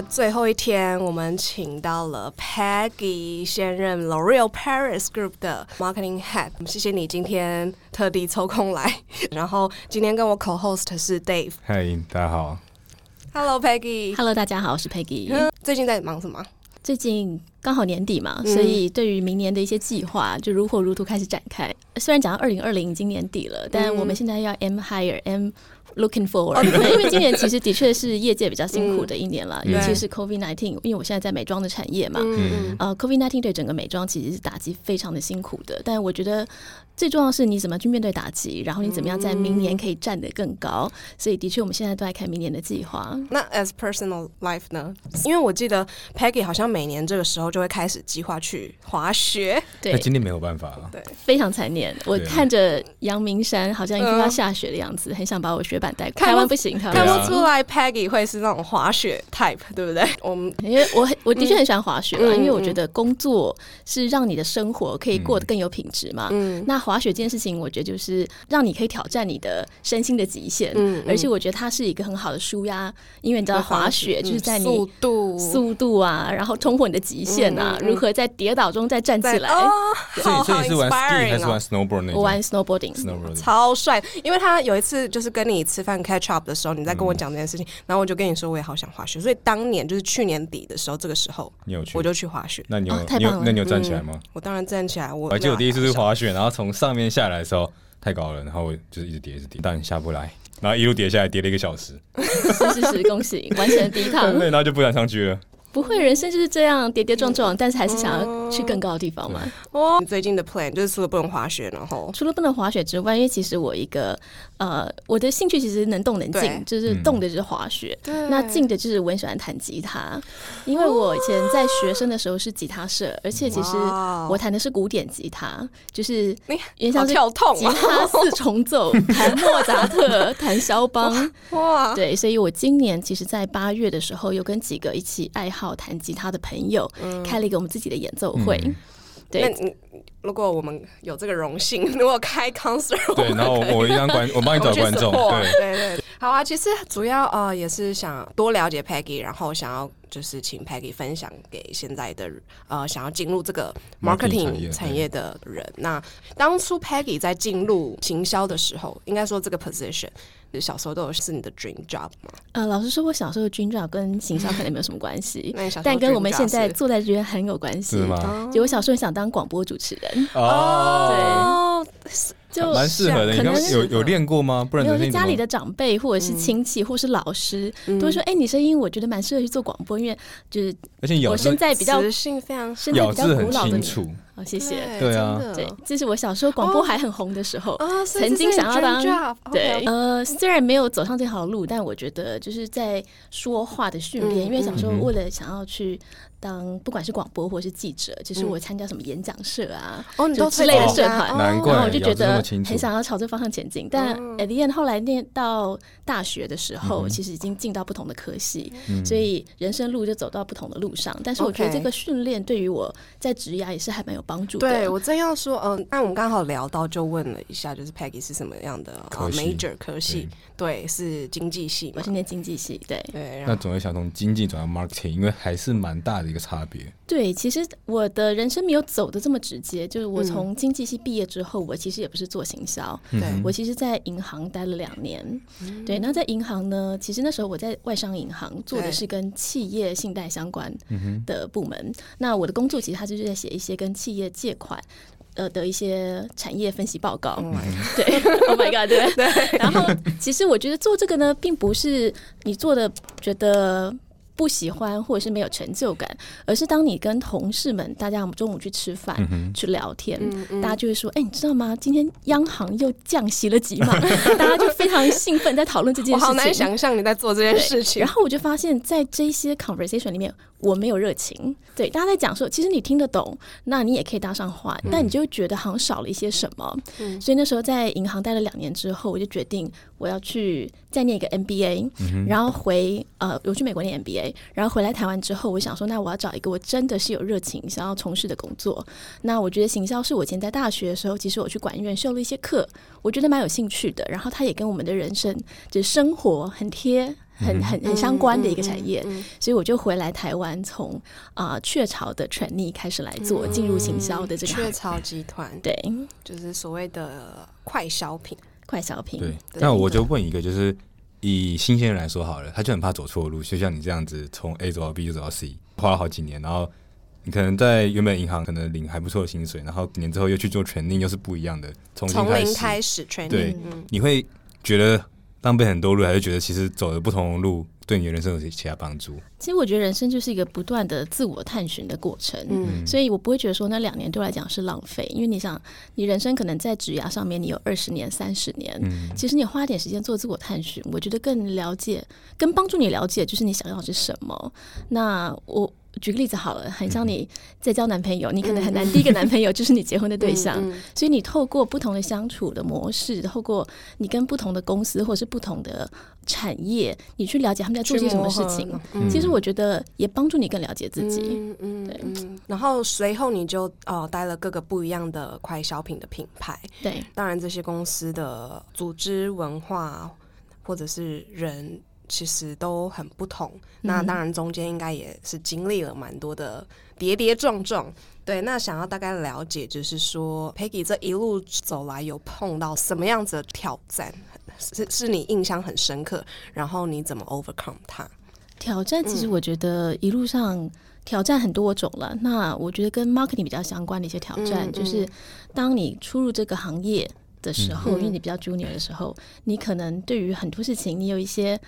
的最后一天，我们请到了 Peggy，现任 L'Oreal Paris Group 的 Marketing Head。谢谢你今天特地抽空来。然后今天跟我 Co-host 是 Dave。嗨，大家好。Hello Peggy。Hello，大家好，我是 Peggy。最近在忙什么？最近刚好年底嘛，所以对于明年的一些计划就如火如荼开始展开。虽然讲到二零二零已经年底了，但我们现在要 M higher M。Looking forward，因为今年其实的确是业界比较辛苦的一年了，尤其是 COVID nineteen，因为我现在在美妆的产业嘛，呃，COVID nineteen 对整个美妆其实是打击非常的辛苦的。但我觉得最重要的是你怎么去面对打击，然后你怎么样在明年可以站得更高。所以的确，我们现在都在看明年的计划。那 as personal life 呢？因为我记得 Peggy 好像每年这个时候就会开始计划去滑雪。对，今年没有办法了。对，非常残念。我看着阳明山好像一副要下雪的样子，很想把我雪板带台湾不行，台湾看不出来 Peggy 会是那种滑雪 type，对不对？我们因为我我的确很喜欢滑雪嘛，因为我觉得工作是让你的生活可以过得更有品质嘛。嗯，那滑雪这件事情，我觉得就是让你可以挑战你的身心的极限。嗯，而且我觉得它是一个很好的舒压，因为你知道滑雪就是在你速度速度啊，然后冲破你的极限啊，如何在跌倒中再站起来。所以所以是玩 ski 还是玩 snowboarding？我玩 snowboarding，超帅。因为他有一次就是跟你吃饭。catch up 的时候，你在跟我讲这件事情，然后我就跟你说，我也好想滑雪。所以当年就是去年底的时候，这个时候你有去，我就去滑雪。那你有，你有，那你有站起来吗？我当然站起来。我还记得我第一次是滑雪，然后从上面下来的时候太高了，然后我就是一直跌，一直跌，但下不来，然后一路跌下来，跌了一个小时。是是是，恭喜完成第一趟。对，然后就不敢上去了。不会，人生就是这样跌跌撞撞，但是还是想要去更高的地方嘛。哦，你最近的 plan 就是除了不能滑雪，然后除了不能滑雪之外，因为其实我一个呃，我的兴趣其实能动能静，就是动的就是滑雪，那静的就是我很喜欢弹吉他。因为我以前在学生的时候是吉他社，而且其实我弹的是古典吉他，就是原像是跳痛吉他四重奏，弹莫扎特，弹肖邦。哇，对，所以我今年其实，在八月的时候，有跟几个一起爱好。好弹吉他的朋友开了一个我们自己的演奏会。对，如果我们有这个荣幸，如果开 concert，对，然后我一张观，我帮你找观众。对对对，好啊。其实主要呃也是想多了解 Peggy，然后想要就是请 Peggy 分享给现在的呃想要进入这个 marketing 产业的人。那当初 Peggy 在进入行销的时候，应该说这个 position。小时候都有是你的 dream job 吗？呃，老实说，我小时候的 dream job 跟行销可能没有什么关系，但跟我们现在坐在这边很有关系吗。就我小时候想当广播主持人哦，对，就蛮适合的。可能有有练过吗？不然有些家里的长辈或者是亲戚或是老师都会说：“哎，你声音我觉得蛮适合去做广播，因为就是而且我现在比较磁性非常，咬字很清楚。”谢谢。对啊，对，这是我小时候广播还很红的时候，曾经想要当。对，呃，虽然没有走上这条路，但我觉得就是在说话的训练，因为小时候为了想要去。当不管是广播或是记者，就是我参加什么演讲社啊，哦，你都之类的社团，然后我就觉得很想要朝这方向前进。但 at the end 后来念到大学的时候，其实已经进到不同的科系，所以人生路就走到不同的路上。但是我觉得这个训练对于我在职涯也是还蛮有帮助的。对我正要说，嗯，那我们刚好聊到，就问了一下，就是 Peggy 是什么样的 major 科系？对，是经济系，我是念经济系。对对，那总会想从经济转到 marketing，因为还是蛮大的。一个差别，对，其实我的人生没有走的这么直接，就是我从经济系毕业之后，我其实也不是做行销，对我其实，在银行待了两年，对，那在银行呢，其实那时候我在外商银行做的是跟企业信贷相关的部门，那我的工作其实他就是在写一些跟企业借款呃的一些产业分析报告，对，Oh my God，对 对，然后其实我觉得做这个呢，并不是你做的觉得。不喜欢或者是没有成就感，而是当你跟同事们，大家我们中午去吃饭去聊天，大家就会说：“哎，你知道吗？今天央行又降息了几码？” 大家就非常兴奋，在讨论这件事情。好难想象你在做这件事情。然后我就发现，在这些 conversation 里面，我没有热情。对，大家在讲说，其实你听得懂，那你也可以搭上话，但你就觉得好像少了一些什么。所以那时候在银行待了两年之后，我就决定我要去再念一个 MBA，然后回呃，我去美国念 MBA。然后回来台湾之后，我想说，那我要找一个我真的是有热情想要从事的工作。那我觉得行销是我以前在大学的时候，其实我去管院修了一些课，我觉得蛮有兴趣的。然后它也跟我们的人生就是生活很贴。很很很相关的一个产业，所以我就回来台湾，从啊雀巢的权利开始来做进入行销的这个雀巢集团，对，就是所谓的快消品，快消品。对，那我就问一个，就是以新鲜人来说好了，他就很怕走错路，就像你这样子，从 A 走到 B 就走到 C，花了好几年，然后你可能在原本银行可能领还不错的薪水，然后几年之后又去做权利，又是不一样的，从从零开始权利，对，你会觉得。浪费很多路，还是觉得其实走的不同的路对你的人生有些其他帮助？其实我觉得人生就是一个不断的自我探寻的过程，嗯，所以我不会觉得说那两年对我来讲是浪费，因为你想，你人生可能在职涯上面你有二十年、三十年，嗯，其实你花点时间做自我探寻，我觉得更了解、更帮助你了解，就是你想要的是什么。那我。举个例子好了，很像你在交男朋友，你可能很难第一个男朋友 就是你结婚的对象，所以你透过不同的相处的模式，透过你跟不同的公司或者是不同的产业，你去了解他们在做些什么事情。其实我觉得也帮助你更了解自己。嗯嗯，对。然后随后你就哦待了各个不一样的快消品的品牌。对，当然这些公司的组织文化或者是人。其实都很不同，那当然中间应该也是经历了蛮多的跌跌撞撞。对，那想要大概了解，就是说 Peggy 这一路走来有碰到什么样子的挑战，是是你印象很深刻，然后你怎么 overcome 它？挑战其实我觉得一路上挑战很多种了。那我觉得跟 marketing 比较相关的一些挑战，就是当你出入这个行业的时候，因为你比较 junior 的时候，你可能对于很多事情，你有一些。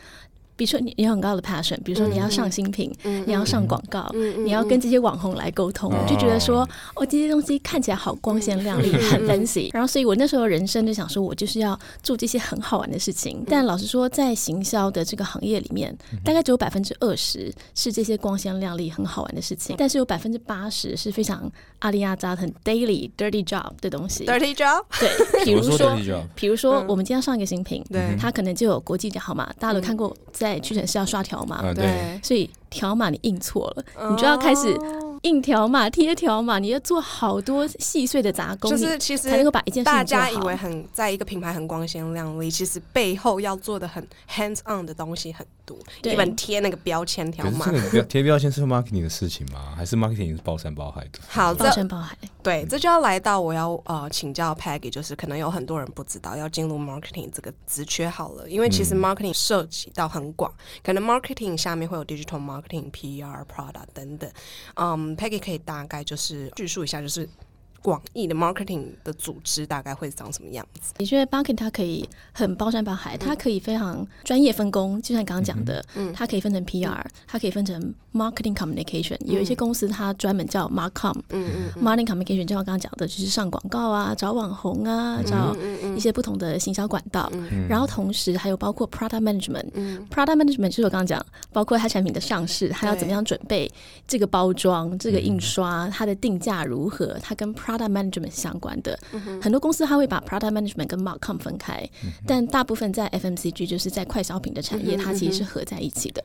比如说你有很高的 passion，比如说你要上新品，你要上广告，你要跟这些网红来沟通，就觉得说哦这些东西看起来好光鲜亮丽，很 fancy。然后所以我那时候人生就想说，我就是要做这些很好玩的事情。但老实说，在行销的这个行业里面，大概只有百分之二十是这些光鲜亮丽、很好玩的事情，但是有百分之八十是非常阿里亚扎很 daily dirty job 的东西。dirty job 对，比如说，比如说我们今天上一个新品，对，它可能就有国际的号码，大家都看过在。屈臣氏要刷条码，对，所以条码你印错了，你就要开始。印条码、贴条码，你要做好多细碎的杂工，就是其实才能够把一件事大家以为很在一个品牌很光鲜亮丽，其实背后要做的很 hands on 的东西很多。一本贴那个标签条码，贴标签是 marketing 的事情吗？还是 marketing 是包山包海的？好，包山包海。对，这就要来到我要呃请教 Peggy，就是可能有很多人不知道要进入 marketing 这个职缺好了，因为其实 marketing 涉及到很广，可能 marketing 下面会有 digital marketing、PR、product 等等，嗯。Peggy 可以大概就是叙述一下，就是。广义的 marketing 的组织大概会长什么样子？你觉得 marketing 它可以很包山包海，它可以非常专业分工，就像刚刚讲的，嗯，它可以分成 PR，它可以分成 marketing communication。有一些公司它专门叫 marcom，嗯嗯，marketing communication 就像刚刚讲的，就是上广告啊，找网红啊，找一些不同的行销管道。然后同时还有包括 product management，product management 就是我刚刚讲，包括它产品的上市，它要怎么样准备这个包装、这个印刷，它的定价如何，它跟 Product management 相关的。很多公司，它会把 product management 跟 marcom 分开，但大部分在 FMCG 就是在快消品的产业，它其实是合在一起的。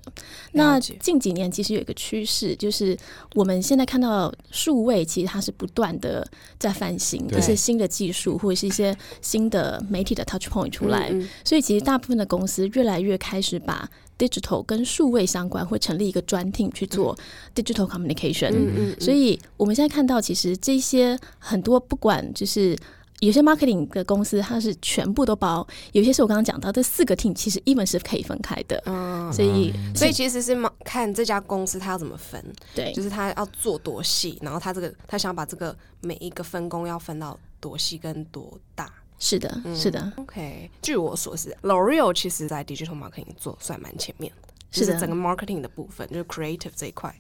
那近几年其实有一个趋势，就是我们现在看到数位，其实它是不断的在翻新，一些新的技术或者是一些新的媒体的 touch point 出来，所以其实大部分的公司越来越开始把。Digital 跟数位相关，会成立一个专 team 去做 digital communication。嗯嗯。所以我们现在看到，其实这些很多不管就是有些 marketing 的公司，它是全部都包；有些是我刚刚讲到这四个 team，其实 even 是可以分开的。嗯。所以，所以其实是看这家公司它要怎么分。对。就是它要做多细，然后它这个它想把这个每一个分工要分到多细跟多大。是的，是的。OK，据我所知，L'Oreal 其实在 digital marketing 做算蛮前面的，是整个 marketing 的部分，就是 creative 这一块。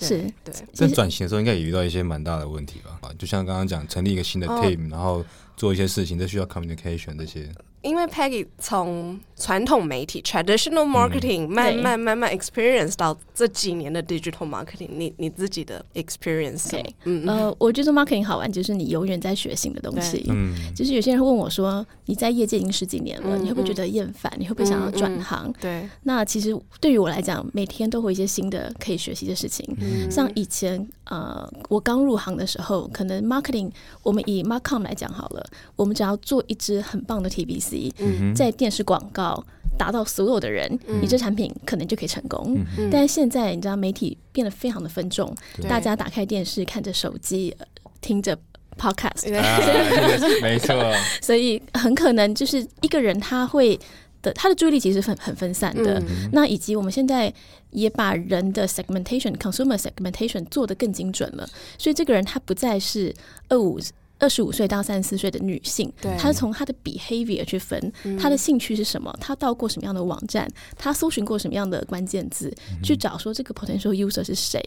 是，对。在转型的时候，应该也遇到一些蛮大的问题吧？啊，就像刚刚讲，成立一个新的 team，然后做一些事情，这需要 communication 这些。因为 Peggy 从传统媒体 traditional marketing 慢慢慢慢 experience 到这几年的 digital marketing，你你自己的 experience，嗯呃，我觉得 marketing 好玩，就是你永远在学新的东西。嗯，就是有些人会问我说，你在业界已经十几年了，你会不会觉得厌烦？你会不会想要转行？对，那其实对于我来讲，每天都会一些新的可以学习的事情。像以前呃，我刚入行的时候，可能 marketing 我们以 marcom 来讲好了，我们只要做一支很棒的 TVC。在电视广告达到所有的人，你这产品可能就可以成功。但是现在你知道媒体变得非常的分众，大家打开电视看着手机，听着 podcast，没错，所以很可能就是一个人他会。的他的注意力其实很很分散的，那以及我们现在也把人的 segmentation consumer segmentation 做得更精准了，所以这个人他不再是二五二十五岁到三十四岁的女性，她是从她的 behavior 去分，她的兴趣是什么，她到过什么样的网站，她搜寻过什么样的关键字，去找说这个 potential user 是谁。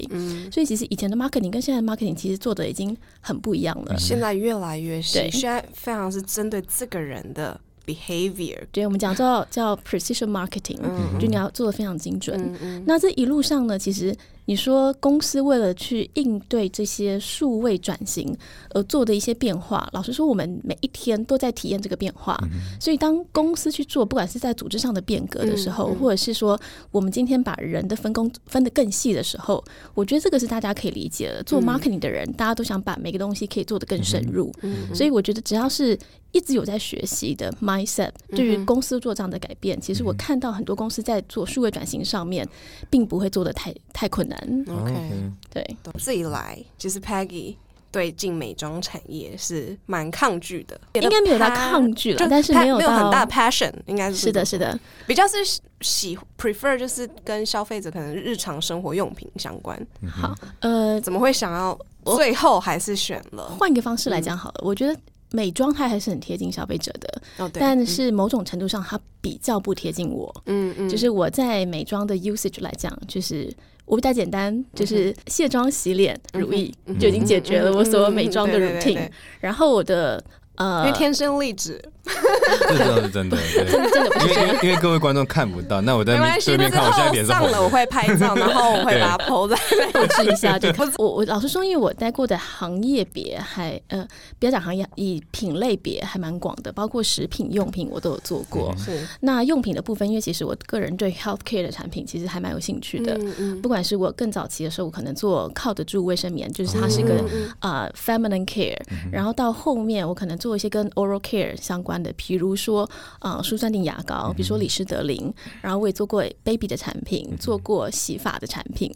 所以其实以前的 marketing 跟现在的 marketing 其实做的已经很不一样了，现在越来越细，现在非常是针对这个人的。behavior，对，我们讲叫叫 precision marketing，就你要做的非常精准。那这一路上呢，其实。你说公司为了去应对这些数位转型而做的一些变化，老实说，我们每一天都在体验这个变化。所以，当公司去做，不管是在组织上的变革的时候，或者是说我们今天把人的分工分得更细的时候，我觉得这个是大家可以理解的。做 marketing 的人，大家都想把每个东西可以做得更深入。所以，我觉得只要是一直有在学习的 mindset，对于公司做这样的改变，其实我看到很多公司在做数位转型上面，并不会做的太太困难。OK，对，自己来。其实 Peggy 对进美妆产业是蛮抗拒的，应该没有到抗拒了，但是没有没有很大 passion，应该是是的，是的，比较是喜 prefer 就是跟消费者可能日常生活用品相关。好，呃，怎么会想要最后还是选了？换一个方式来讲好了，我觉得美妆它还是很贴近消费者的，但是某种程度上它比较不贴近我。嗯嗯，就是我在美妆的 usage 来讲，就是。我比较简单，就是卸妆、洗脸、乳液就已经解决了我所有美妆的 routine。然后我的。呃，因为天生丽质，这倒是真的，真的真的，因为因为各位观众看不到，那我在对面看，我现在脸上了，我会拍照，然后我会 把它 PO 在后置一下。就我我老实说，因为我待过的行业别还呃，不要讲行业，以品类别还蛮广的，包括食品用品我都有做过。是那用品的部分，因为其实我个人对 healthcare 的产品其实还蛮有兴趣的。嗯嗯。不管是我更早期的时候，我可能做靠得住卫生棉，就是它是一个啊 feminine care，然后到后面我可能。做一些跟 oral care 相关的，比如说啊，舒酸定牙膏，比如说李施德林，然后我也做过 baby 的产品，做过洗发的产品，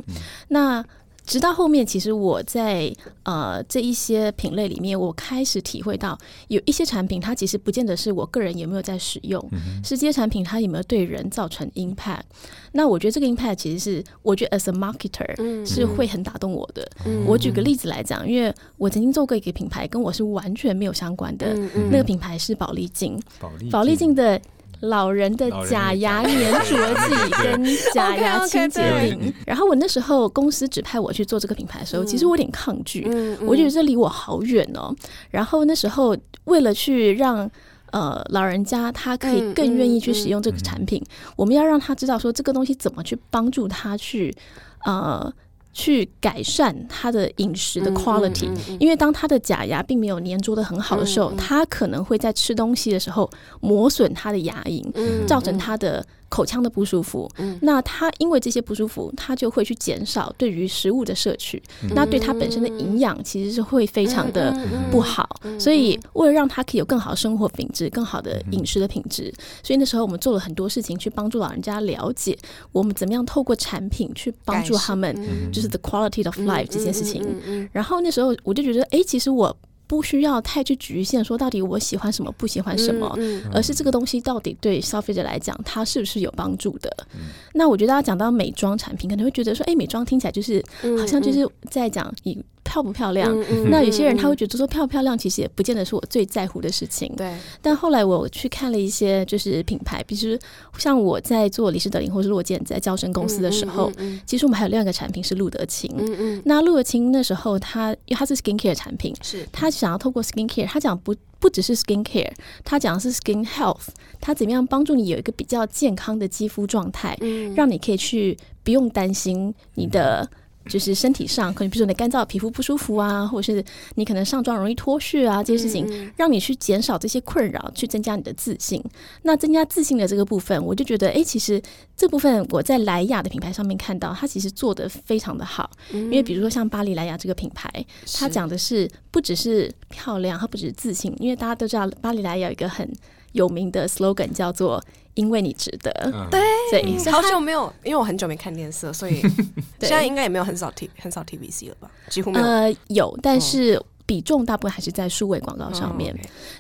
那。直到后面，其实我在呃这一些品类里面，我开始体会到有一些产品，它其实不见得是我个人有没有在使用，是这些产品它有没有对人造成 impact。那我觉得这个 impact 其实是我觉得 as a marketer 是会很打动我的。我举个例子来讲，因为我曾经做过一个品牌，跟我是完全没有相关的，那个品牌是宝丽净，宝丽净的。老人的假牙 粘着剂跟假牙清洁灵，然后我那时候公司指派我去做这个品牌的时候，其实我有点抗拒，我觉得这离我好远哦。然后那时候为了去让呃老人家他可以更愿意去使用这个产品，我们要让他知道说这个东西怎么去帮助他去呃。去改善他的饮食的 quality，因为当他的假牙并没有粘着的很好的时候，他可能会在吃东西的时候磨损他的牙龈，造成他的。口腔的不舒服，那他因为这些不舒服，他就会去减少对于食物的摄取，那对他本身的营养其实是会非常的不好。所以为了让他可以有更好的生活品质、更好的饮食的品质，所以那时候我们做了很多事情去帮助老人家了解我们怎么样透过产品去帮助他们，就是 the quality of life 这件事情。然后那时候我就觉得，哎，其实我。不需要太去局限说到底我喜欢什么不喜欢什么，而是这个东西到底对消费者来讲它是不是有帮助的？那我觉得大家讲到美妆产品，可能会觉得说，哎，美妆听起来就是好像就是在讲以。漂不漂亮？那有些人他会觉得说漂不漂亮，其实也不见得是我最在乎的事情。对。但后来我去看了一些就是品牌，比如像我在做李氏德林或是洛健在招生公司的时候，其实我们还有另外一个产品是路德清。嗯嗯。那路德清那时候他因为他是 skin care 产品，是他想要透过 skin care，他讲不不只是 skin care，它讲的是 skin health，它怎么样帮助你有一个比较健康的肌肤状态，嗯让你可以去不用担心你的。就是身体上可能，比如说你干燥皮肤不舒服啊，或者是你可能上妆容易脱屑啊，这些事情，让你去减少这些困扰，去增加你的自信。那增加自信的这个部分，我就觉得，哎，其实这部分我在莱雅的品牌上面看到，它其实做的非常的好。因为比如说像巴黎莱雅这个品牌，它讲的是不只是漂亮，它不只是自信，因为大家都知道巴黎莱雅有一个很有名的 slogan 叫做。因为你值得。对，对，好久没有，因为我很久没看电视，所以 现在应该也没有很少 T 很少 TVC 了吧？几乎没有。呃，有，但是。比重大部分还是在数位广告上面。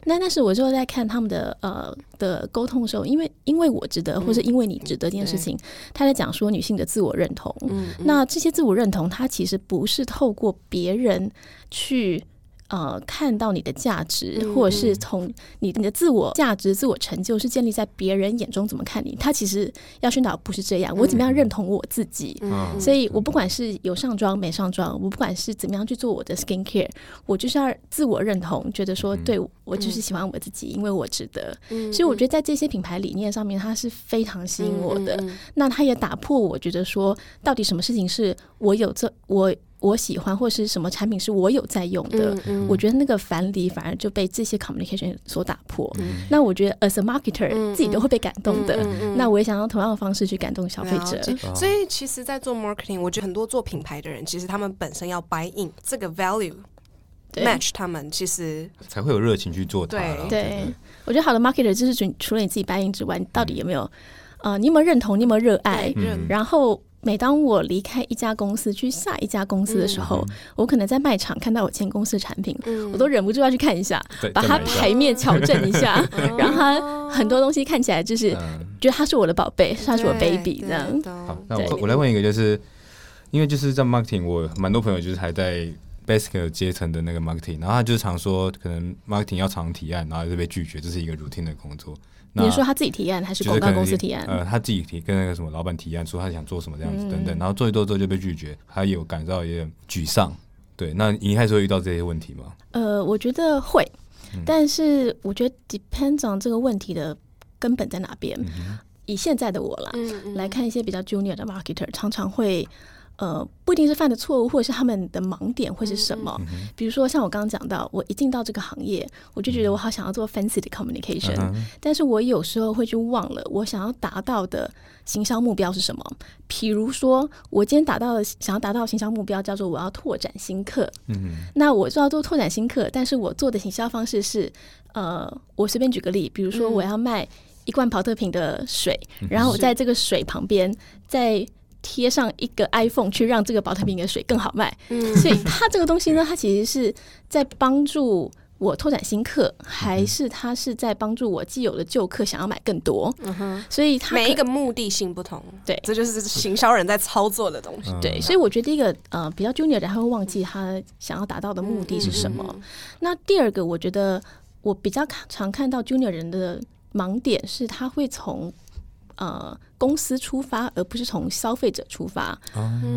那但是我就在看他们的呃的沟通的时候，因为因为我值得，或是因为你值得这件事情，他在讲说女性的自我认同。嗯那这些自我认同，它其实不是透过别人去。呃，看到你的价值，或者是从你你的自我价值、自我成就，是建立在别人眼中怎么看你。他其实要宣导不是这样，我怎么样认同我自己。所以我不管是有上妆没上妆，我不管是怎么样去做我的 skin care，我就是要自我认同，觉得说对我就是喜欢我自己，因为我值得。所以我觉得在这些品牌理念上面，它是非常吸引我的。那它也打破我觉得说，到底什么事情是我有这我。我喜欢或是什么产品是我有在用的，我觉得那个樊篱反而就被这些 communication 所打破。那我觉得 as a marketer 自己都会被感动的。那我也想用同样的方式去感动消费者。所以其实，在做 marketing，我觉得很多做品牌的人，其实他们本身要 buy in 这个 value match，他们其实才会有热情去做。对，对我觉得好的 marketer 就是除除了你自己 buy in 之外，到底有没有呃，你有没有认同，你有没有热爱，然后。每当我离开一家公司去下一家公司的时候，我可能在卖场看到我前公司的产品，我都忍不住要去看一下，把它牌面矫正一下，让它很多东西看起来就是觉得它是我的宝贝，它是我 baby 这样。好，那我我来问一个，就是因为就是在 marketing，我蛮多朋友就是还在 basic 阶层的那个 marketing，然后他就常说，可能 marketing 要常提案，然后就被拒绝，这是一个 routine 的工作。你说他自己提案还是广告公司提案？呃，他自己提，跟那个什么老板提案，说他想做什么这样子等等，然后做一做之后就被拒绝，他有感到有点沮丧。对，那你还是会遇到这些问题吗？呃，我觉得会，但是我觉得 depends on 这个问题的根本在哪边。以现在的我啦，来看一些比较 junior 的 marketer，常常会。呃，不一定是犯的错误，或者是他们的盲点会是什么？比如说，像我刚刚讲到，我一进到这个行业，我就觉得我好想要做 fancy 的 communication，但是我有时候会去忘了我想要达到的行销目标是什么。比如说，我今天达到的想要达到行销目标叫做我要拓展新客，嗯，那我就要做拓展新客，但是我做的行销方式是，呃，我随便举个例，比如说我要卖一罐跑特瓶的水，然后我在这个水旁边在。贴上一个 iPhone 去让这个保特瓶的水更好卖，嗯所以它这个东西呢，它其实是在帮助我拓展新客，还是它是在帮助我既有的旧客想要买更多？嗯哼，所以它每一个目的性不同，对，这就是行销人在操作的东西。对，所以我觉得第一个呃比较 junior 的他会忘记他想要达到的目的是什么。那第二个，我觉得我比较常看到 junior 人的盲点是，他会从。呃，公司出发，而不是从消费者出发。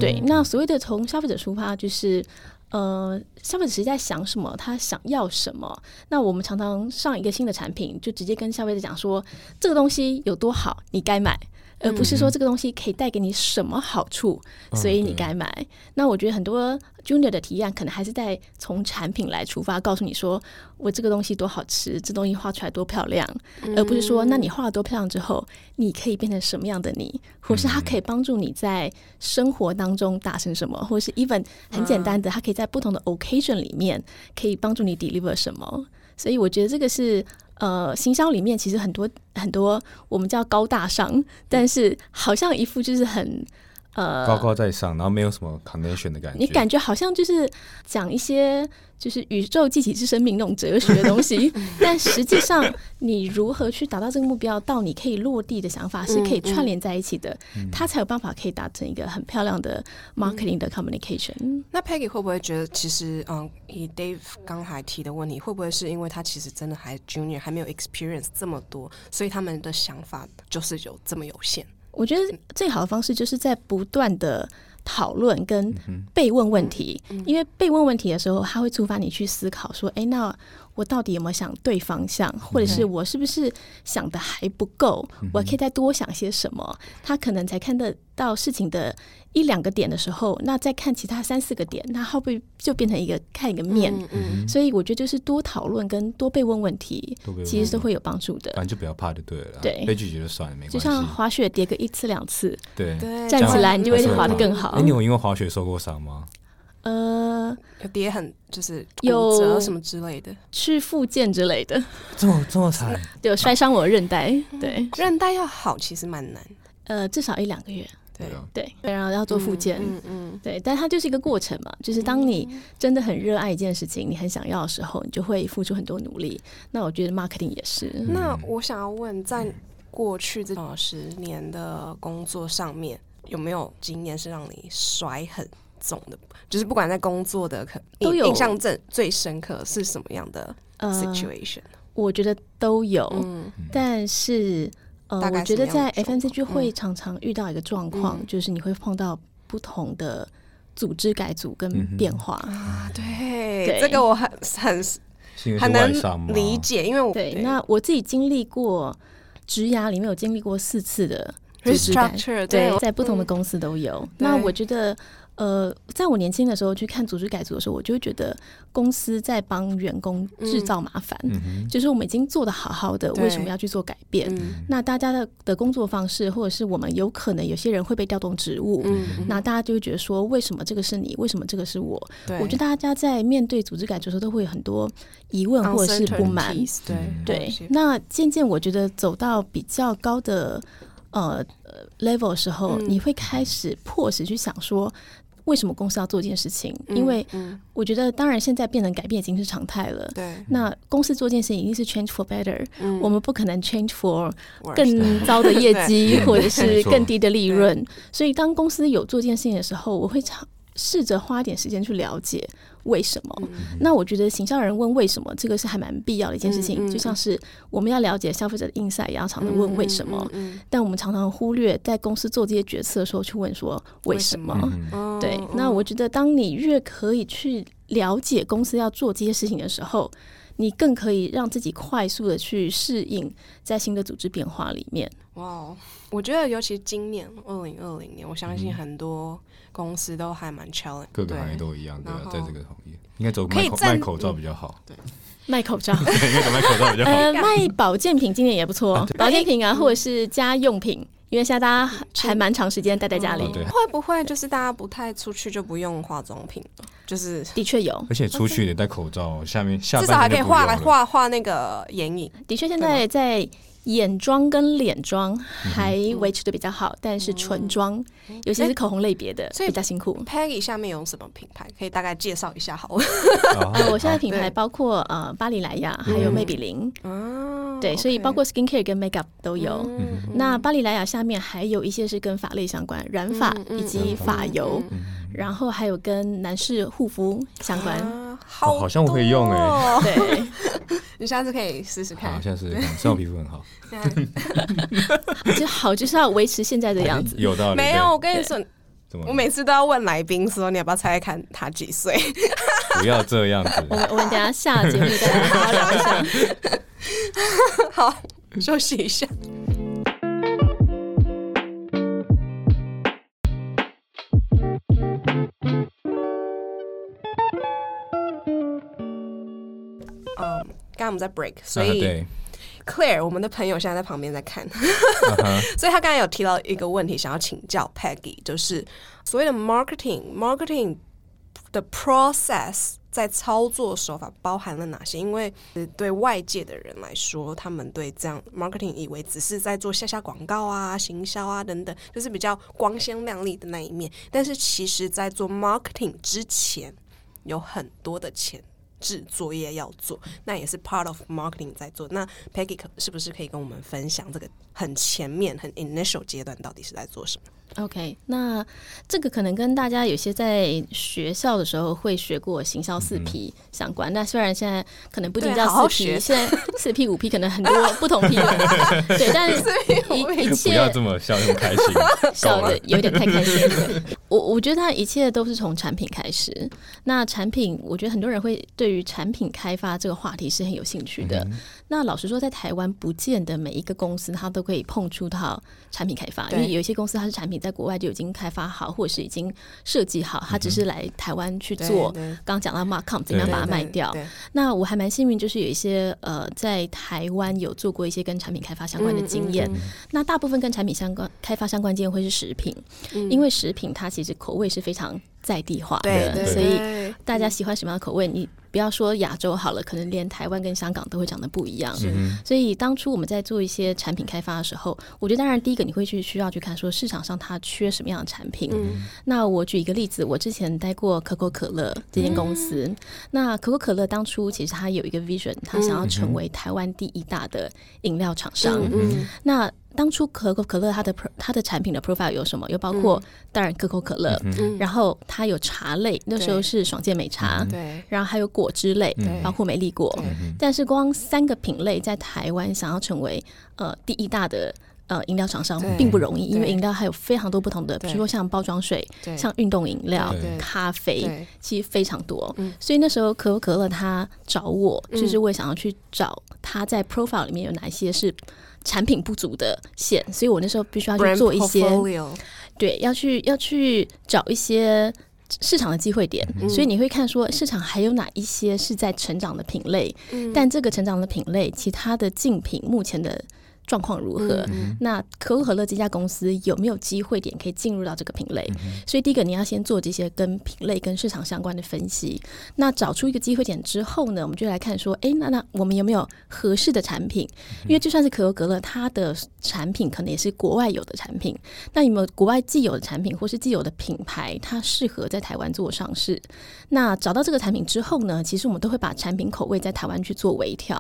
对，那所谓的从消费者出发，就是呃，消费者是在想什么，他想要什么。那我们常常上一个新的产品，就直接跟消费者讲说，这个东西有多好，你该买。而不是说这个东西可以带给你什么好处，所以你该买。那我觉得很多 junior 的提案可能还是在从产品来出发，告诉你说我这个东西多好吃，这东西画出来多漂亮，而不是说那你画了多漂亮之后，你可以变成什么样的你，或是它可以帮助你在生活当中达成什么，或是 even 很简单的，它可以在不同的 occasion 里面可以帮助你 deliver 什么。所以我觉得这个是。呃，行销里面其实很多很多，我们叫高大上，但是好像一副就是很呃高高在上，然后没有什么 connection 的感觉。你感觉好像就是讲一些。就是宇宙集体之生命那种哲学的东西，但实际上你如何去达到这个目标，到你可以落地的想法是可以串联在一起的，它才有办法可以达成一个很漂亮的 marketing 的 communication。那 Peggy 会不会觉得，其实嗯，以 Dave 刚才提的问题，会不会是因为他其实真的还 junior，还没有 experience 这么多，所以他们的想法就是有这么有限？我觉得最好的方式就是在不断的。讨论跟被问问题，因为被问问题的时候，他会触发你去思考，说：“哎，那。”我到底有没有想对方向，或者是我是不是想的还不够？我可以再多想些什么？他可能才看得到事情的一两个点的时候，那再看其他三四个点，那会不会就变成一个看一个面？所以我觉得就是多讨论跟多被问问题，其实都会有帮助的。反正就不要怕就对了。对，被拒绝就算了，没关系。就像滑雪跌个一次两次，对，站起来你就会滑得更好。哎，你有因为滑雪受过伤吗？呃。呃，有跌很就是有折什么之类的，去复健之类的，这么这么惨，有摔伤我韧带，对，韧带要好其实蛮难，呃，至少一两个月。对。对，然后要做复健，嗯嗯，对，但它就是一个过程嘛，就是当你真的很热爱一件事情，你很想要的时候，你就会付出很多努力。那我觉得 marketing 也是。那我想要问，在过去这十年的工作上面，有没有经验是让你摔很重的？就是不管在工作的可都有印象最最深刻是什么样的 situation？我觉得都有，但是。呃，我觉得在 FNCG 会常常遇到一个状况，就是你会碰到不同的组织改组跟变化啊。对，这个我很很很能理解，因为我对那我自己经历过职涯里面有经历过四次的 restructure，对，在不同的公司都有。那我觉得。呃，在我年轻的时候去看组织改组的时候，我就会觉得公司在帮员工制造麻烦。就是我们已经做的好好的，为什么要去做改变？那大家的的工作方式，或者是我们有可能有些人会被调动职务，那大家就会觉得说，为什么这个是你？为什么这个是我？我觉得大家在面对组织改组的时候，都会有很多疑问或者是不满。对对，那渐渐我觉得走到比较高的呃 level 的时候，你会开始迫使去想说。为什么公司要做这件事情？因为我觉得，当然现在变成改变已经是常态了。对，那公司做这件事情一定是 change for better。我们不可能 change for 更 糟的业绩 或者是更低的利润。所以，当公司有做这件事情的时候，我会尝试着花点时间去了解。为什么？那我觉得行销人问为什么，这个是还蛮必要的一件事情。就像是我们要了解消费者的 insight，也要常常问为什么。但我们常常忽略在公司做这些决策的时候去问说为什么。对，那我觉得当你越可以去了解公司要做这些事情的时候，你更可以让自己快速的去适应在新的组织变化里面。哇，我觉得尤其今年二零二零年，我相信很多。公司都还蛮 challenge，各个行业都一样，对啊，在这个行业。应该走卖口卖口罩比较好，对，卖口罩，应该走卖口罩比较好。呃，卖保健品今年也不错，保健品啊，或者是家用品，因为现在大家还蛮长时间待在家里，会不会就是大家不太出去就不用化妆品？了？就是的确有，而且出去得戴口罩，下面下至少还可以画来画画那个眼影。的确，现在在。眼妆跟脸妆还维持的比较好，但是唇妆，尤其是口红类别的，所以比较辛苦。Peggy 下面有什么品牌？可以大概介绍一下好？我现在品牌包括呃巴黎莱雅，还有魅比林。哦，对，所以包括 skincare 跟 makeup 都有。那巴黎莱雅下面还有一些是跟发类相关，染发以及发。油，然后还有跟男士护肤相关。好，好像我可以用哎，对，你下次可以试试看。好，下次看，虽然我皮肤很好，就好就是要维持现在的样子。有道理。没有，我跟你说，我每次都要问来宾说，你要不要猜猜看他几岁？不要这样子。我们我们等下下节目再好好聊一下。好，休息一下。刚刚我们在 break，所以 Claire 我们的朋友现在在旁边在看，所以他刚才有提到一个问题，想要请教 Peggy，就是所谓的 marketing，marketing 的 process 在操作手法包含了哪些？因为对外界的人来说，他们对这样 marketing 以为只是在做下下广告啊、行销啊等等，就是比较光鲜亮丽的那一面。但是其实，在做 marketing 之前，有很多的钱。制作业要做，那也是 part of marketing 在做。那 Peggy 是不是可以跟我们分享这个很前面、很 initial 阶段到底是在做什么？OK，那这个可能跟大家有些在学校的时候会学过行销四 P 相关。那虽然现在可能不仅叫四 P，现在四 P 五 P 可能很多不同 P 对，但是一一切不要这么笑那么开心，笑的有点太开心。我我觉得它一切都是从产品开始。那产品，我觉得很多人会对于产品开发这个话题是很有兴趣的。那老实说，在台湾不见得每一个公司它都可以碰触到产品开发，因为有一些公司它是产品在国外就已经开发好，或者是已经设计好，它只是来台湾去做。刚刚讲到 Markcom 怎么样把它卖掉？那我还蛮幸运，就是有一些呃在台湾有做过一些跟产品开发相关的经验。那大部分跟产品相关开发相关经验会是食品，因为食品它其实口味是非常。在地化的，所以大大家喜欢什么样的口味，你不要说亚洲好了，可能连台湾跟香港都会长得不一样。所以当初我们在做一些产品开发的时候，我觉得当然第一个你会去需要去看说市场上它缺什么样的产品。那我举一个例子，我之前待过可口可乐这间公司，那可口可乐当初其实它有一个 vision，它想要成为台湾第一大的饮料厂商。那当初可口可乐它的它的产品的 profile 有什么？有包括当然可口可乐，然后它有茶类，那时候是爽健美茶，对，然后还有果汁类，包括美丽果。但是光三个品类在台湾想要成为呃第一大的呃饮料厂商并不容易，因为饮料还有非常多不同的，比如说像包装水、像运动饮料、咖啡，其实非常多。所以那时候可口可乐他找我，就是为想要去找他在 profile 里面有哪些是。产品不足的线，所以我那时候必须要去做一些，对，要去要去找一些市场的机会点。所以你会看说市场还有哪一些是在成长的品类，但这个成长的品类，其他的竞品目前的。状况如何？那可口可乐这家公司有没有机会点可以进入到这个品类？所以第一个你要先做这些跟品类跟市场相关的分析。那找出一个机会点之后呢，我们就来看说，哎，那那我们有没有合适的产品？因为就算是可口可乐，它的产品可能也是国外有的产品。那有没有国外既有的产品，或是既有的品牌，它适合在台湾做上市？那找到这个产品之后呢，其实我们都会把产品口味在台湾去做微调。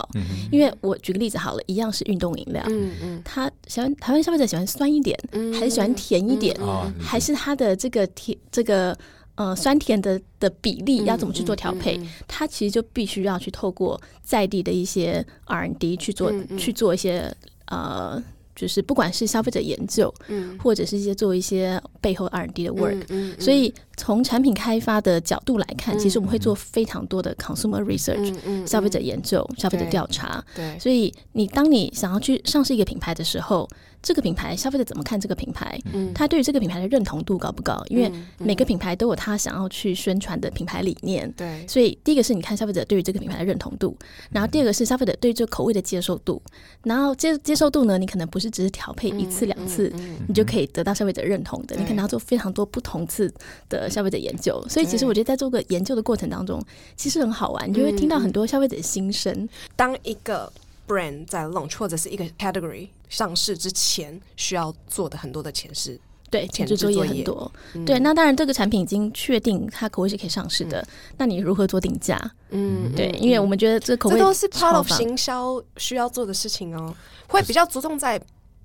因为我举个例子好了，一样是运动饮料。嗯嗯嗯，他喜欢台湾消费者喜欢酸一点，还是喜欢甜一点？还是他的这个甜这个呃酸甜的的比例要怎么去做调配？他其实就必须要去透过在地的一些 R&D 去做去做一些呃。就是不管是消费者研究，嗯，或者是一些做一些背后 R&D 的 work，嗯，所以从产品开发的角度来看，其实我们会做非常多的 consumer research，嗯，消费者研究、消费者调查，对，所以你当你想要去上市一个品牌的时候。这个品牌消费者怎么看这个品牌？嗯，他对于这个品牌的认同度高不高？因为每个品牌都有他想要去宣传的品牌理念。对，所以第一个是你看消费者对于这个品牌的认同度，然后第二个是消费者对这口味的接受度。然后接接受度呢，你可能不是只是调配一次两次，你就可以得到消费者认同的。你可能要做非常多不同次的消费者研究。所以其实我觉得在做个研究的过程当中，其实很好玩，你就会听到很多消费者的心声。当一个 brand 在 launch 或者是一个 category 上市之前，需要做的很多的前事对前置作业很多。对，那当然这个产品已经确定它口味是可以上市的，那你如何做定价？嗯，对，因为我们觉得这口味这都是 part of 行销需要做的事情哦，会比较着重在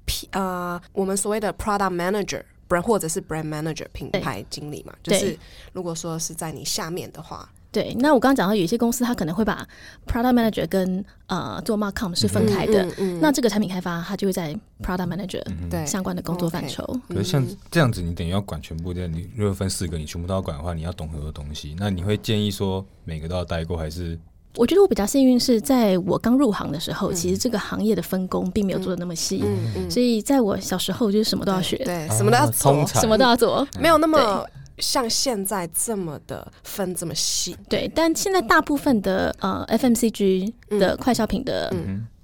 P 呃我们所谓的 product manager brand 或者是 brand manager 品牌经理嘛，就是如果说是在你下面的话。对，那我刚刚讲到，有一些公司它可能会把 product manager 跟呃做 markcom 是分开的，那这个产品开发它就会在 product manager 对相关的工作范畴。可是像这样子，你等于要管全部的，你如果分四个，你全部都要管的话，你要懂很多东西。那你会建议说每个都要待过，还是？我觉得我比较幸运是在我刚入行的时候，其实这个行业的分工并没有做的那么细，所以在我小时候就是什么都要学，对，什么都要做，什么都要做，没有那么。像现在这么的分这么细，对，但现在大部分的呃 FMCG 的快消品的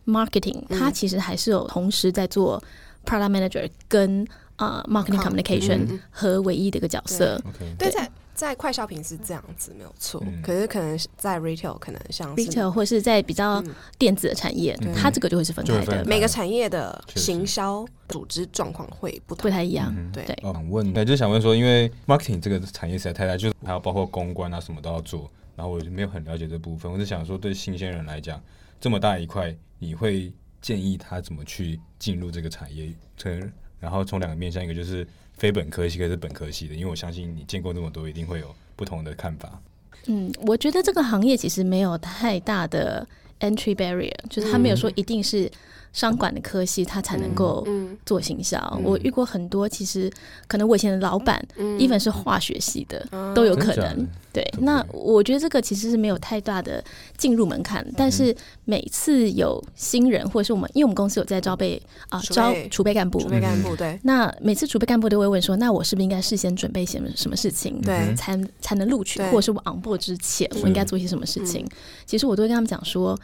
marketing，它其实还是有同时在做 product manager 跟啊 marketing communication 和唯一的一个角色，对在。在快消品是这样子没有错，可是可能在 retail 可能像 retail 或是在比较电子的产业，它这个就会是分开的。每个产业的行销组织状况会不不太一样。对，想问，对，就想问说，因为 marketing 这个产业实在太大，就是还要包括公关啊，什么都要做。然后我就没有很了解这部分，我就想说，对新鲜人来讲，这么大一块，你会建议他怎么去进入这个产业？从然后从两个面向，一个就是。非本科系跟是本科系的，因为我相信你见过那么多，一定会有不同的看法。嗯，我觉得这个行业其实没有太大的 entry barrier，就是他没有说一定是。商管的科系，他才能够做行销。我遇过很多，其实可能我以前的老板，even 是化学系的，都有可能。对，那我觉得这个其实是没有太大的进入门槛。但是每次有新人，或者是我们，因为我们公司有在招备啊，招储备干部，储备干部对。那每次储备干部都会问说，那我是不是应该事先准备些什么事情，对，才才能录取，或者是我 on board 之前，我应该做些什么事情？其实我都会跟他们讲说，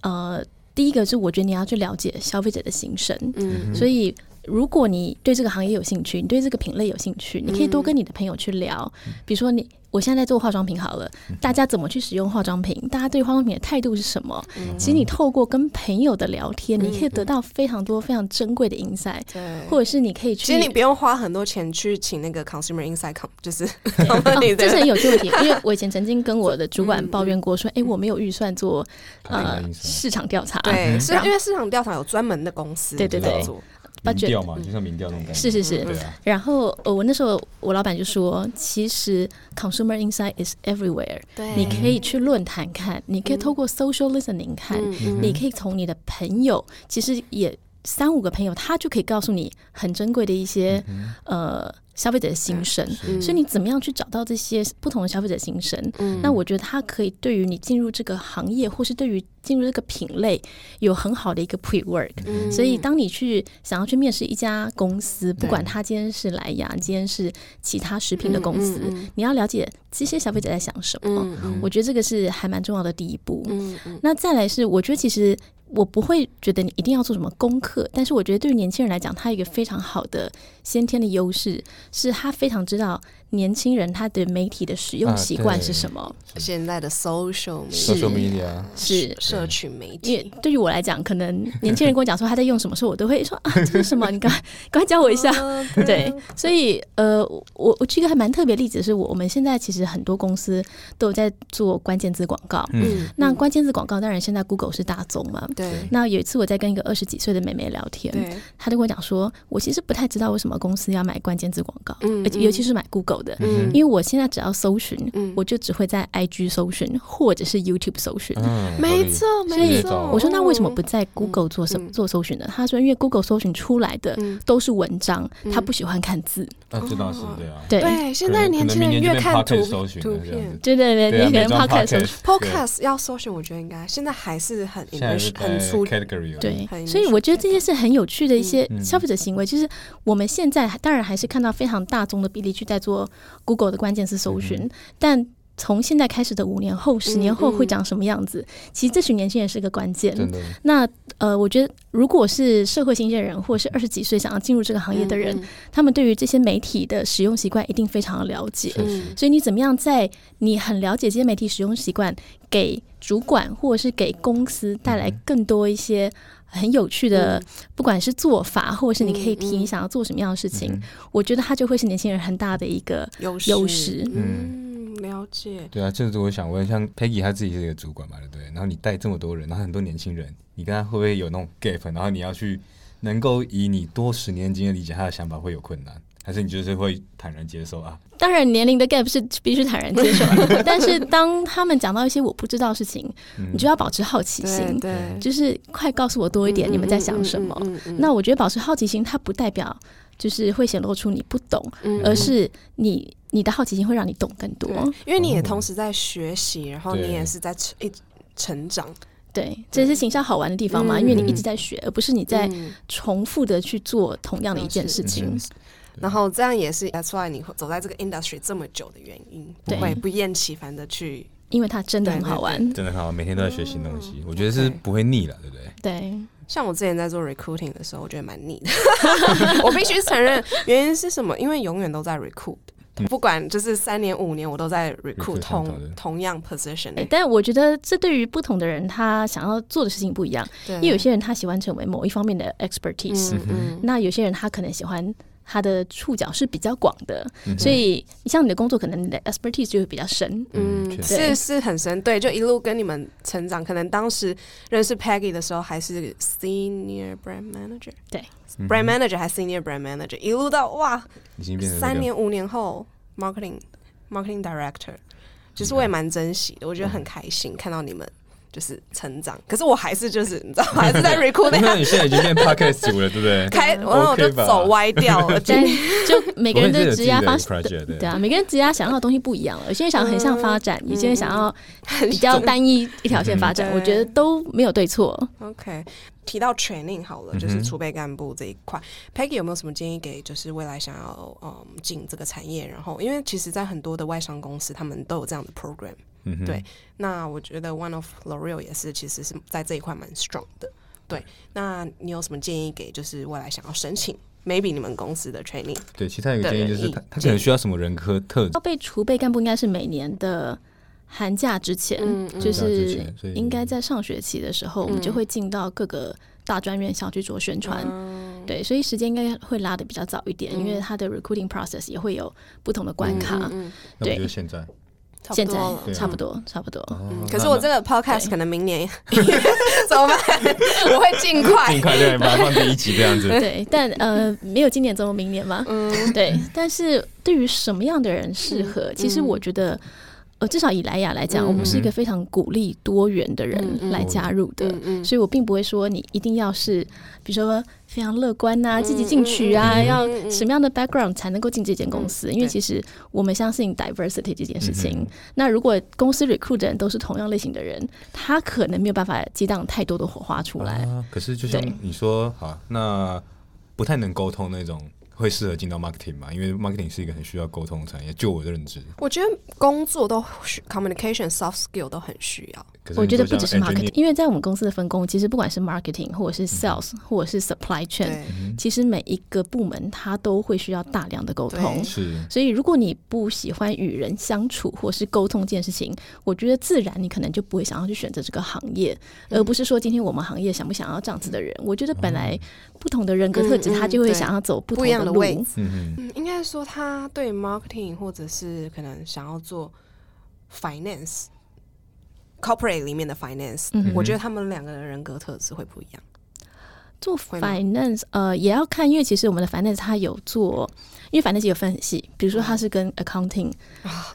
呃。第一个是，我觉得你要去了解消费者的心声，嗯，所以如果你对这个行业有兴趣，你对这个品类有兴趣，你可以多跟你的朋友去聊。比如说，你我现在在做化妆品好了，大家怎么去使用化妆品？大家对化妆品的态度是什么？其实你透过跟朋友的聊天，你可以得到非常多非常珍贵的 insight。对，或者是你可以去，其实你不用花很多钱去请那个 consumer insight，就是 这是很有趣问题。因为我以前曾经跟我的主管抱怨过，说：“哎，我没有预算做呃市场调查。”对，是因为市场调查有专门的公司，对对对。民调嘛，就像民调那种感觉。是是是，然后呃，我那时候我老板就说，其实 consumer insight is everywhere。对，你可以去论坛看，你可以透过 social listening 看，你可以从你的朋友，其实也三五个朋友，他就可以告诉你很珍贵的一些呃。消费者的心声，所以你怎么样去找到这些不同的消费者心声？那我觉得它可以对于你进入这个行业，或是对于进入这个品类，有很好的一个 pre work。所以当你去想要去面试一家公司，不管他今天是莱雅，今天是其他食品的公司，你要了解这些消费者在想什么。我觉得这个是还蛮重要的第一步。那再来是，我觉得其实。我不会觉得你一定要做什么功课，但是我觉得对于年轻人来讲，他有一个非常好的先天的优势，是他非常知道。年轻人他的媒体的使用习惯是什么？现在的 social media 是社群媒体。因为对于我来讲，可能年轻人跟我讲说他在用什么时候，我都会说啊，这是什么？你赶快 赶快教我一下。对，所以呃，我我举一个还蛮特别例子，是我我们现在其实很多公司都有在做关键字广告。嗯，那关键字广告当然现在 Google 是大宗嘛。对。那有一次我在跟一个二十几岁的妹妹聊天，她就跟我讲说，我其实不太知道为什么公司要买关键字广告，嗯，尤其是买 Google。的，嗯，因为我现在只要搜寻，嗯，我就只会在 IG 搜寻或者是 YouTube 搜寻，没错，没错。我说那为什么不在 Google 做搜做搜寻呢？她说因为 Google 搜寻出来的都是文章，她不喜欢看字。啊，这倒是对啊，对。现在年轻人越看图图片，对对对，你可能 Podcast Podcast 要搜寻，我觉得应该现在还是很很粗对。所以我觉得这些是很有趣的一些消费者行为，就是我们现在当然还是看到非常大众的比例去在做。Google 的关键词搜寻，但从现在开始的五年后、十年后会长什么样子？其实这群年轻人是个关键。那呃，我觉得如果是社会新鲜人，或者是二十几岁想要进入这个行业的人，他们对于这些媒体的使用习惯一定非常的了解。所以你怎么样在你很了解这些媒体使用习惯，给主管或者是给公司带来更多一些。很有趣的，不管是做法，或者是你可以提你想要做什么样的事情，我觉得它就会是年轻人很大的一个优势。嗯，了解。对啊，就是我想问，像 Peggy 他自己是一个主管嘛，对不对？然后你带这么多人，然后很多年轻人，你跟他会不会有那种 gap？然后你要去能够以你多十年经验理解他的想法，会有困难？还是你就是会坦然接受啊？当然，年龄的 gap 是必须坦然接受。但是当他们讲到一些我不知道的事情，你就要保持好奇心，对，就是快告诉我多一点，你们在想什么？那我觉得保持好奇心，它不代表就是会显露出你不懂，而是你你的好奇心会让你懂更多，因为你也同时在学习，然后你也是在成一成长。对，这是形象好玩的地方嘛？因为你一直在学，而不是你在重复的去做同样的一件事情。然后这样也是 That's why 你走在这个 industry 这么久的原因，不会不厌其烦的去，因为它真的很好玩，真的很好，每天都在学新东西，我觉得是不会腻了，对不对？对，像我之前在做 recruiting 的时候，我觉得蛮腻的，我必须承认，原因是什么？因为永远都在 recruit，不管就是三年五年，我都在 recruit 同同样 position。但我觉得这对于不同的人，他想要做的事情不一样，因为有些人他喜欢成为某一方面的 expertise，嗯那有些人他可能喜欢。他的触角是比较广的，所以你像你的工作，可能你的 expertise 就会比较深。嗯，是是很深，对，就一路跟你们成长。可能当时认识 Peggy 的时候还是 senior brand manager，对，brand manager 还 senior brand manager，一路到哇，已经三年五年后 marketing marketing director，其实我也蛮珍惜的，我觉得很开心看到你们。就是成长，可是我还是就是你知道，还是在 recruit。那你现在已经变 podcast 组了，对不对？开，然后我就走歪掉了。对就每个人的职业发展，对啊，每个人职业想要的东西不一样了。有些人想横向发展，有些人想要比较单一一条线发展。我觉得都没有对错。OK，提到 training 好了，就是储备干部这一块，Peggy 有没有什么建议给就是未来想要嗯进这个产业？然后，因为其实，在很多的外商公司，他们都有这样的 program。嗯对，那我觉得 One of L'Oreal 也是，其实是在这一块蛮 strong 的。对，那你有什么建议给就是未来想要申请 maybe 你们公司的 training。对，其他有个建议就是他他可能需要什么人科特质？要被储备干部应该是每年的寒假之前，就是应该在上学期的时候，我们就会进到各个大专院校去做宣传。对，所以时间应该会拉的比较早一点，因为它的 recruiting process 也会有不同的关卡。对，现在。现在差不多，差不多。可是我这个 podcast 可能明年 怎么办？我会尽快尽快对把它放第一集这样子。对，但呃，没有今年，怎么明年嘛？嗯，对。但是对于什么样的人适合，其实我觉得。呃，至少以莱雅来讲，我们是一个非常鼓励多元的人来加入的，所以我并不会说你一定要是，比如说非常乐观呐、积极进取啊，要什么样的 background 才能够进这间公司？因为其实我们相信 diversity 这件事情。那如果公司 recruit 的人都是同样类型的人，他可能没有办法激荡太多的火花出来。可是就像你说，好，那不太能沟通那种。会适合进到 marketing 吗？因为 marketing 是一个很需要沟通的产业。就我的认知，我觉得工作都 communication soft skill 都很需要。我觉得不只是 marketing，因为在我们公司的分工，其实不管是 marketing 或者是 sales 或者是 supply chain，其实每一个部门它都会需要大量的沟通。是，所以如果你不喜欢与人相处或是沟通这件事情，我觉得自然你可能就不会想要去选择这个行业，而不是说今天我们行业想不想要这样子的人。我觉得本来不同的人格特质，他就会想要走不一样的路。嗯，应该说他对 marketing 或者是可能想要做 finance。corporate 里面的 finance，我觉得他们两个人人格特质会不一样。做 finance，呃，也要看，因为其实我们的 finance 它有做，因为 finance 有分很细，比如说它是跟 accounting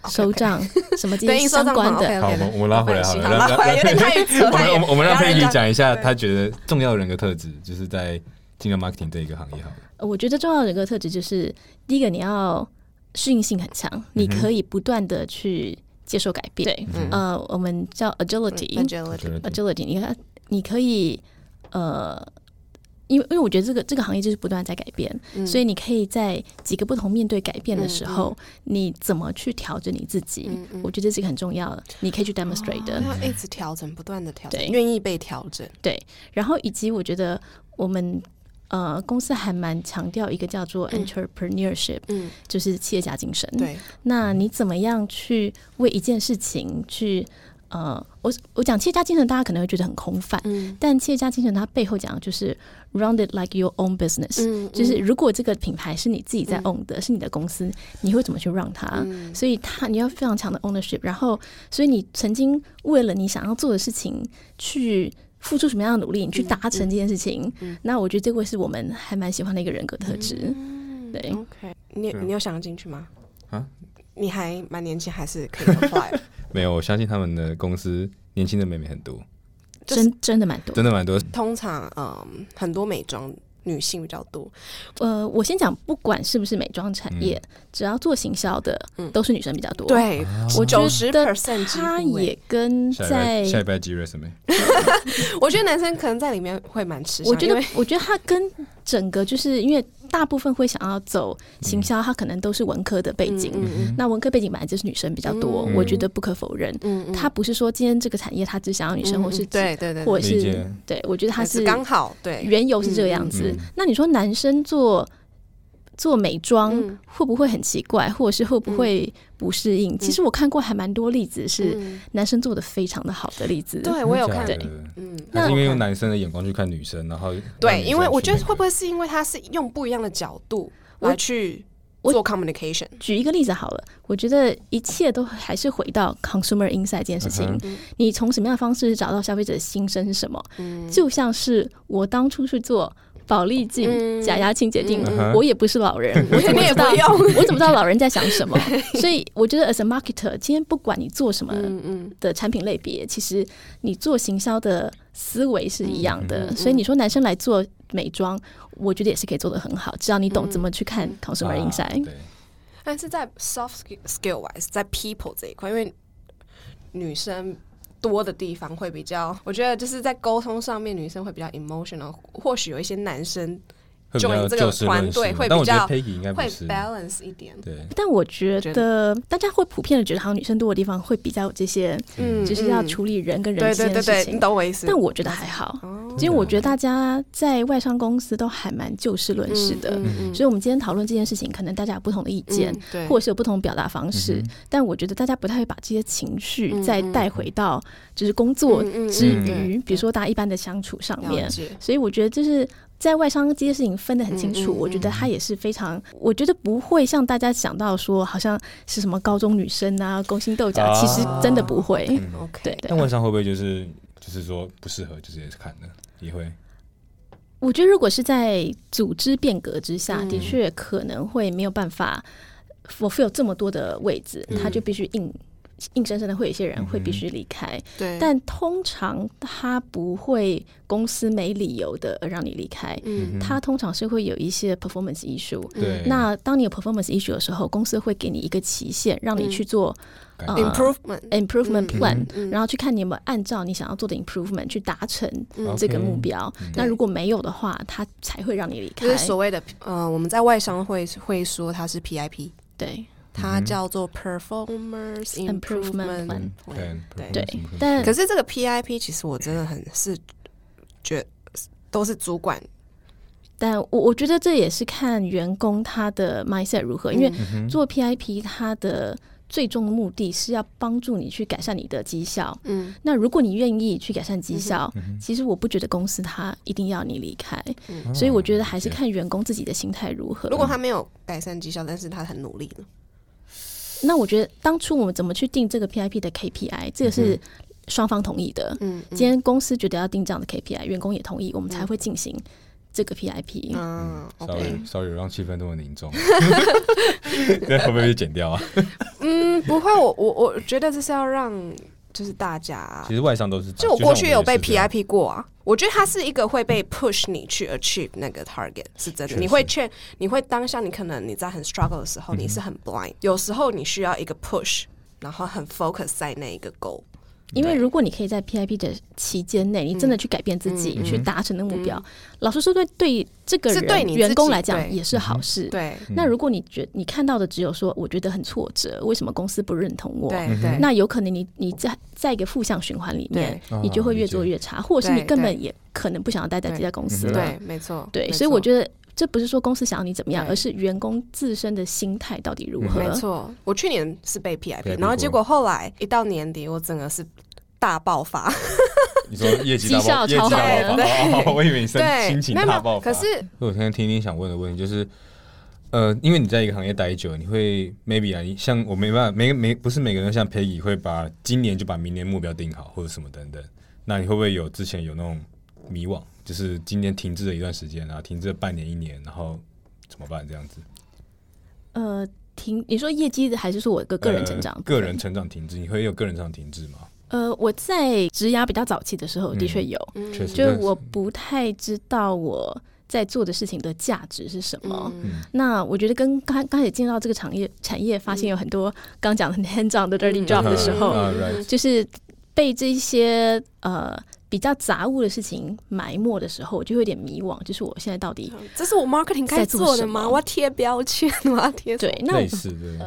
收账 什么这些相关的。好，我们我们拉回来好了，拉回来有点太 扯。我们我们让佩妮讲一下，他觉得重要的人格特质，就是在进入 marketing 这一个行业好了。我觉得重要的一个特质就是第一个，你要适应性很强，你可以不断的去。接受改变，对，呃，我们叫 agility，agility，agility。你看，你可以，呃，因为因为我觉得这个这个行业就是不断在改变，所以你可以在几个不同面对改变的时候，你怎么去调整你自己？我觉得这个很重要的，你可以去 demonstrate 的，要一直调整，不断的调整，愿意被调整，对。然后以及我觉得我们。呃，公司还蛮强调一个叫做 entrepreneurship，嗯，就是企业家精神。对，那你怎么样去为一件事情去？呃，我我讲企业家精神，大家可能会觉得很空泛，嗯，但企业家精神它背后讲的就是 run it like your own business，嗯，就是如果这个品牌是你自己在 own 的，是你的公司，你会怎么去让它？所以它你要非常强的 ownership，然后，所以你曾经为了你想要做的事情去。付出什么样的努力，你去达成这件事情？那我觉得这会是我们还蛮喜欢的一个人格特质。对，OK，你你有想要进去吗？啊，你还蛮年轻，还是可以 apply。没有，我相信他们的公司年轻的妹妹很多，真真的蛮多，真的蛮多。通常，嗯，很多美妆。女性比较多，呃，我先讲，不管是不是美妆产业，只要做行销的，都是女生比较多。对，我九十 percent 他也跟在下一拜几月什么？我觉得男生可能在里面会蛮吃我觉得，我觉得他跟整个就是因为。大部分会想要走行销，他可能都是文科的背景。那文科背景本来就是女生比较多，我觉得不可否认。他不是说今天这个产业他只想要女生，或是对对对，或者是对，我觉得他是刚好对缘由是这个样子。那你说男生做？做美妆会不会很奇怪，或者是会不会不适应？其实我看过还蛮多例子，是男生做的非常的好的例子。对我有看，嗯，那因为用男生的眼光去看女生，然后对，因为我觉得会不会是因为他是用不一样的角度来去做 communication？举一个例子好了，我觉得一切都还是回到 consumer insight 这件事情。你从什么样的方式找到消费者的心声是什么？就像是我当初去做。保利镜、假牙清洁镜，我也不是老人，我怎么知道？我怎么知道老人在想什么？所以我觉得，as a marketer，今天不管你做什么的产品类别，其实你做行销的思维是一样的。所以你说男生来做美妆，我觉得也是可以做的很好，只要你懂怎么去看 consumer insight。但是在 soft skill wise，在 people 这一块，因为女生。多的地方会比较，我觉得就是在沟通上面，女生会比较 emotional，或许有一些男生 join 这个团队会比较会 balance 一点。对，但我觉得大家会普遍的觉得，好像女生多的地方会比较有这些，嗯，就是要处理人跟人之间的事情。你懂我意思？但我觉得还好，因为我觉得大家在外商公司都还蛮就事论事的，所以我们今天讨论这件事情，可能大家有不同的意见，或者是有不同表达方式，但我觉得大家不太会把这些情绪再带回到就是工作之余，比如说大家一般的相处上面，所以我觉得就是。在外商这些事情分得很清楚，我觉得他也是非常，我觉得不会像大家想到说，好像是什么高中女生啊，勾心斗角，其实真的不会。OK，对。但外商会不会就是就是说不适合，就是看的也会？我觉得如果是在组织变革之下，的确可能会没有办法，fulfill 这么多的位置，他就必须硬。硬生生的会有一些人会必须离开，对，但通常他不会公司没理由的让你离开，嗯，他通常是会有一些 performance issue，对，那当你有 performance issue 的时候，公司会给你一个期限，让你去做 improvement improvement plan，然后去看你有没有按照你想要做的 improvement 去达成这个目标，那如果没有的话，他才会让你离开。就是所谓的呃，我们在外商会会说它是 PIP，对。它叫做 performance improvement，对。对，但可是这个 PIP 其实我真的很是觉都是主管，但我我觉得这也是看员工他的 mindset 如何，因为做 PIP 它的最终目的是要帮助你去改善你的绩效。嗯，那如果你愿意去改善绩效，其实我不觉得公司他一定要你离开，所以我觉得还是看员工自己的心态如何。如果他没有改善绩效，但是他很努力呢？那我觉得当初我们怎么去定这个 PIP 的 KPI，这个是双方同意的。嗯，今天公司觉得要定这样的 KPI，员工也同意，我们才会进行这个 PIP。嗯，sorry，sorry，让气氛那么凝重，会不会被剪掉啊？嗯，不会，我我我觉得这是要让。就是大家，其实外商都是，就我过去有被 PIP 过啊。我觉得它是一个会被 push 你去 achieve 那个 target，是真的。你会劝，你会当下，你可能你在很 struggle 的时候，你是很 blind。有时候你需要一个 push，然后很 focus 在那一个 goal。因为如果你可以在 PIP 的期间内，你真的去改变自己，去达成的目标，老实说，对对这个人员工来讲也是好事。对，那如果你觉你看到的只有说，我觉得很挫折，为什么公司不认同我？对对，那有可能你你在在一个负向循环里面，你就会越做越差，或者是你根本也可能不想要待在这家公司了。对，没错。对，所以我觉得这不是说公司想要你怎么样，而是员工自身的心态到底如何。没错，我去年是被 PIP，然后结果后来一到年底，我整个是。大爆发！你说业绩大爆，业绩大爆发，我以为你心心情大爆发。可是，我现在听听想问的问题就是，呃，因为你在一个行业待久，你会 maybe 啊，你像我没办法，每每不是每个人像 Peggy 会把今年就把明年目标定好或者什么等等，那你会不会有之前有那种迷惘，就是今年停滞了一段时间，然后停滞了半年一年，然后怎么办这样子？呃，停，你说业绩的还是说我个个人成长？个人成长停滞，你会有个人成长停滞吗？呃，我在职涯比较早期的时候，的确有，就是我不太知道我在做的事情的价值是什么。那我觉得跟刚刚开始进入到这个产业，产业发现有很多刚讲的 hands on 的 dirty job 的时候，就是被这些呃比较杂物的事情埋没的时候，我就有点迷惘。就是我现在到底这是我 marketing 该做的吗？我要贴标签，我要贴对，那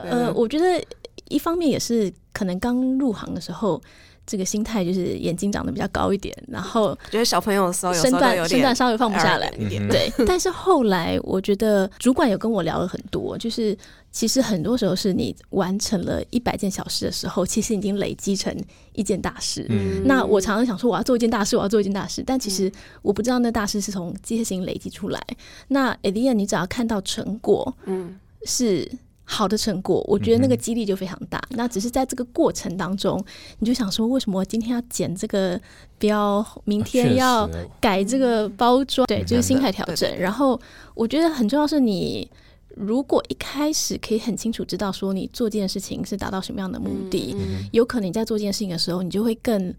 呃，我觉得一方面也是可能刚入行的时候。这个心态就是眼睛长得比较高一点，然后觉得小朋友的时候身段身段稍微放不下来一点，对。但是后来我觉得主管有跟我聊了很多，就是其实很多时候是你完成了一百件小事的时候，其实已经累积成一件大事。嗯那我常常想说我要做一件大事，我要做一件大事，但其实我不知道那大事是从这些事情累积出来。那 a d i a 你只要看到成果，嗯，是。好的成果，我觉得那个激励就非常大。那只是在这个过程当中，你就想说，为什么我今天要剪这个标，明天要改这个包装？对，就是心态调整。然后我觉得很重要是你，如果一开始可以很清楚知道说你做这件事情是达到什么样的目的，有可能你在做这件事情的时候，你就会更。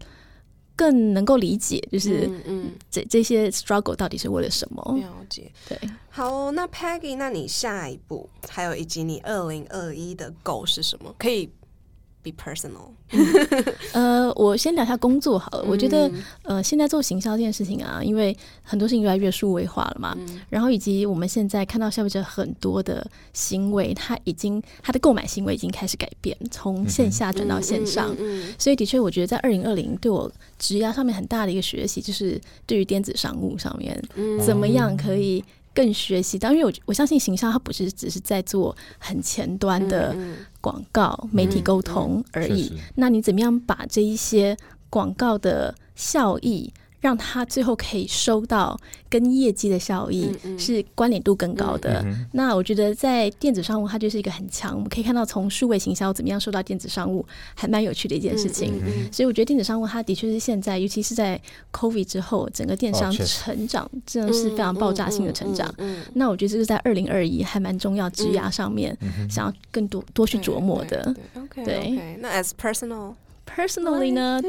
更能够理解，就是嗯，这这些 struggle 到底是为了什么？了解，对。好，那 Peggy，那你下一步还有以及你二零二一的 goal 是什么？可以 be personal。呃，我先聊一下工作好了。我觉得，呃，现在做行销这件事情啊，因为很多事情越来越数位化了嘛，然后以及我们现在看到消费者很多的行为，他已经他的购买行为已经开始改变，从线下转到线上。所以，的确，我觉得在二零二零对我职涯上面很大的一个学习，就是对于电子商务上面，怎么样可以。更学习到，因为我我相信形象它不是只是在做很前端的广告、媒体沟通而已。那你怎么样把这一些广告的效益？让他最后可以收到跟业绩的效益是关联度更高的。那我觉得在电子商务，它就是一个很强。我们可以看到，从数位行销怎么样收到电子商务，还蛮有趣的一件事情。所以我觉得电子商务它的确是现在，尤其是在 COVID 之后，整个电商成长真的是非常爆炸性的成长。那我觉得这是在二零二一还蛮重要枝芽上面，想要更多多去琢磨的。对，那 as personal。Personally 呢，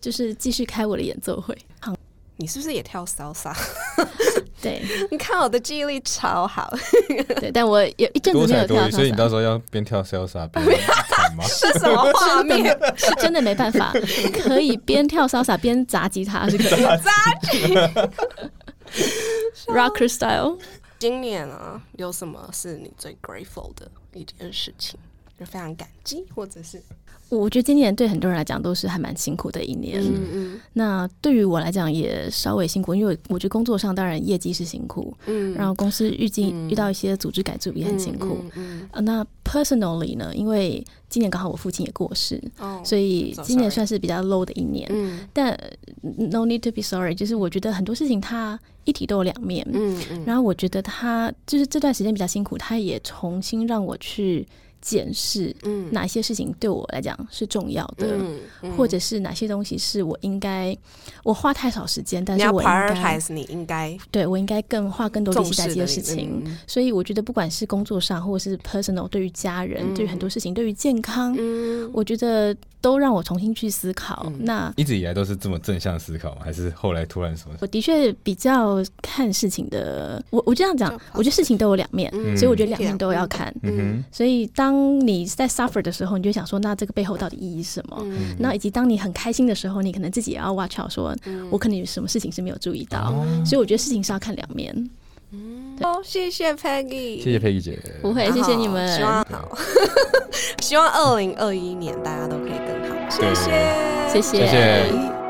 就是继续开我的演奏会。好，你是不是也跳 salsa？对，你看我的记忆力超好。对，但我有一阵子没有跳，所以你到时候要边跳 salsa 边弹吗？是什么画面？是真的没办法，可以边跳 salsa 边砸吉他是可以。砸吉，rocker style。今年啊，有什么是你最 grateful 的一件事情？就非常感激，或者是。我觉得今年对很多人来讲都是还蛮辛苦的一年。嗯嗯。那对于我来讲也稍微辛苦，因为我觉得工作上当然业绩是辛苦，嗯，然后公司预计遇到一些组织改组也很辛苦。嗯嗯。那 personally 呢？因为今年刚好我父亲也过世，哦，所以今年算是比较 low 的一年。嗯。但 no need to be sorry，就是我觉得很多事情它一体都有两面。嗯嗯。然后我觉得他就是这段时间比较辛苦，他也重新让我去。检视哪些事情对我来讲是重要的，或者是哪些东西是我应该我花太少时间，但是我应该你应该对我应该更花更多力气在这些事情。所以我觉得不管是工作上，或者是 personal，对于家人，对于很多事情，对于健康，我觉得。都让我重新去思考。那一直以来都是这么正向思考吗，还是后来突然什么？我的确比较看事情的。我我这样讲，我觉得事情都有两面，所以我觉得两面都要看。嗯所以当你在 suffer 的时候，你就想说，那这个背后到底意义是什么？那以及当你很开心的时候，你可能自己也要 watch out，说我可能有什么事情是没有注意到。所以我觉得事情是要看两面。好，谢谢 Peggy，谢谢 Peggy 姐，不会，谢谢你们，希望好，希望二零二一年大家都可以更好，谢谢，谢谢。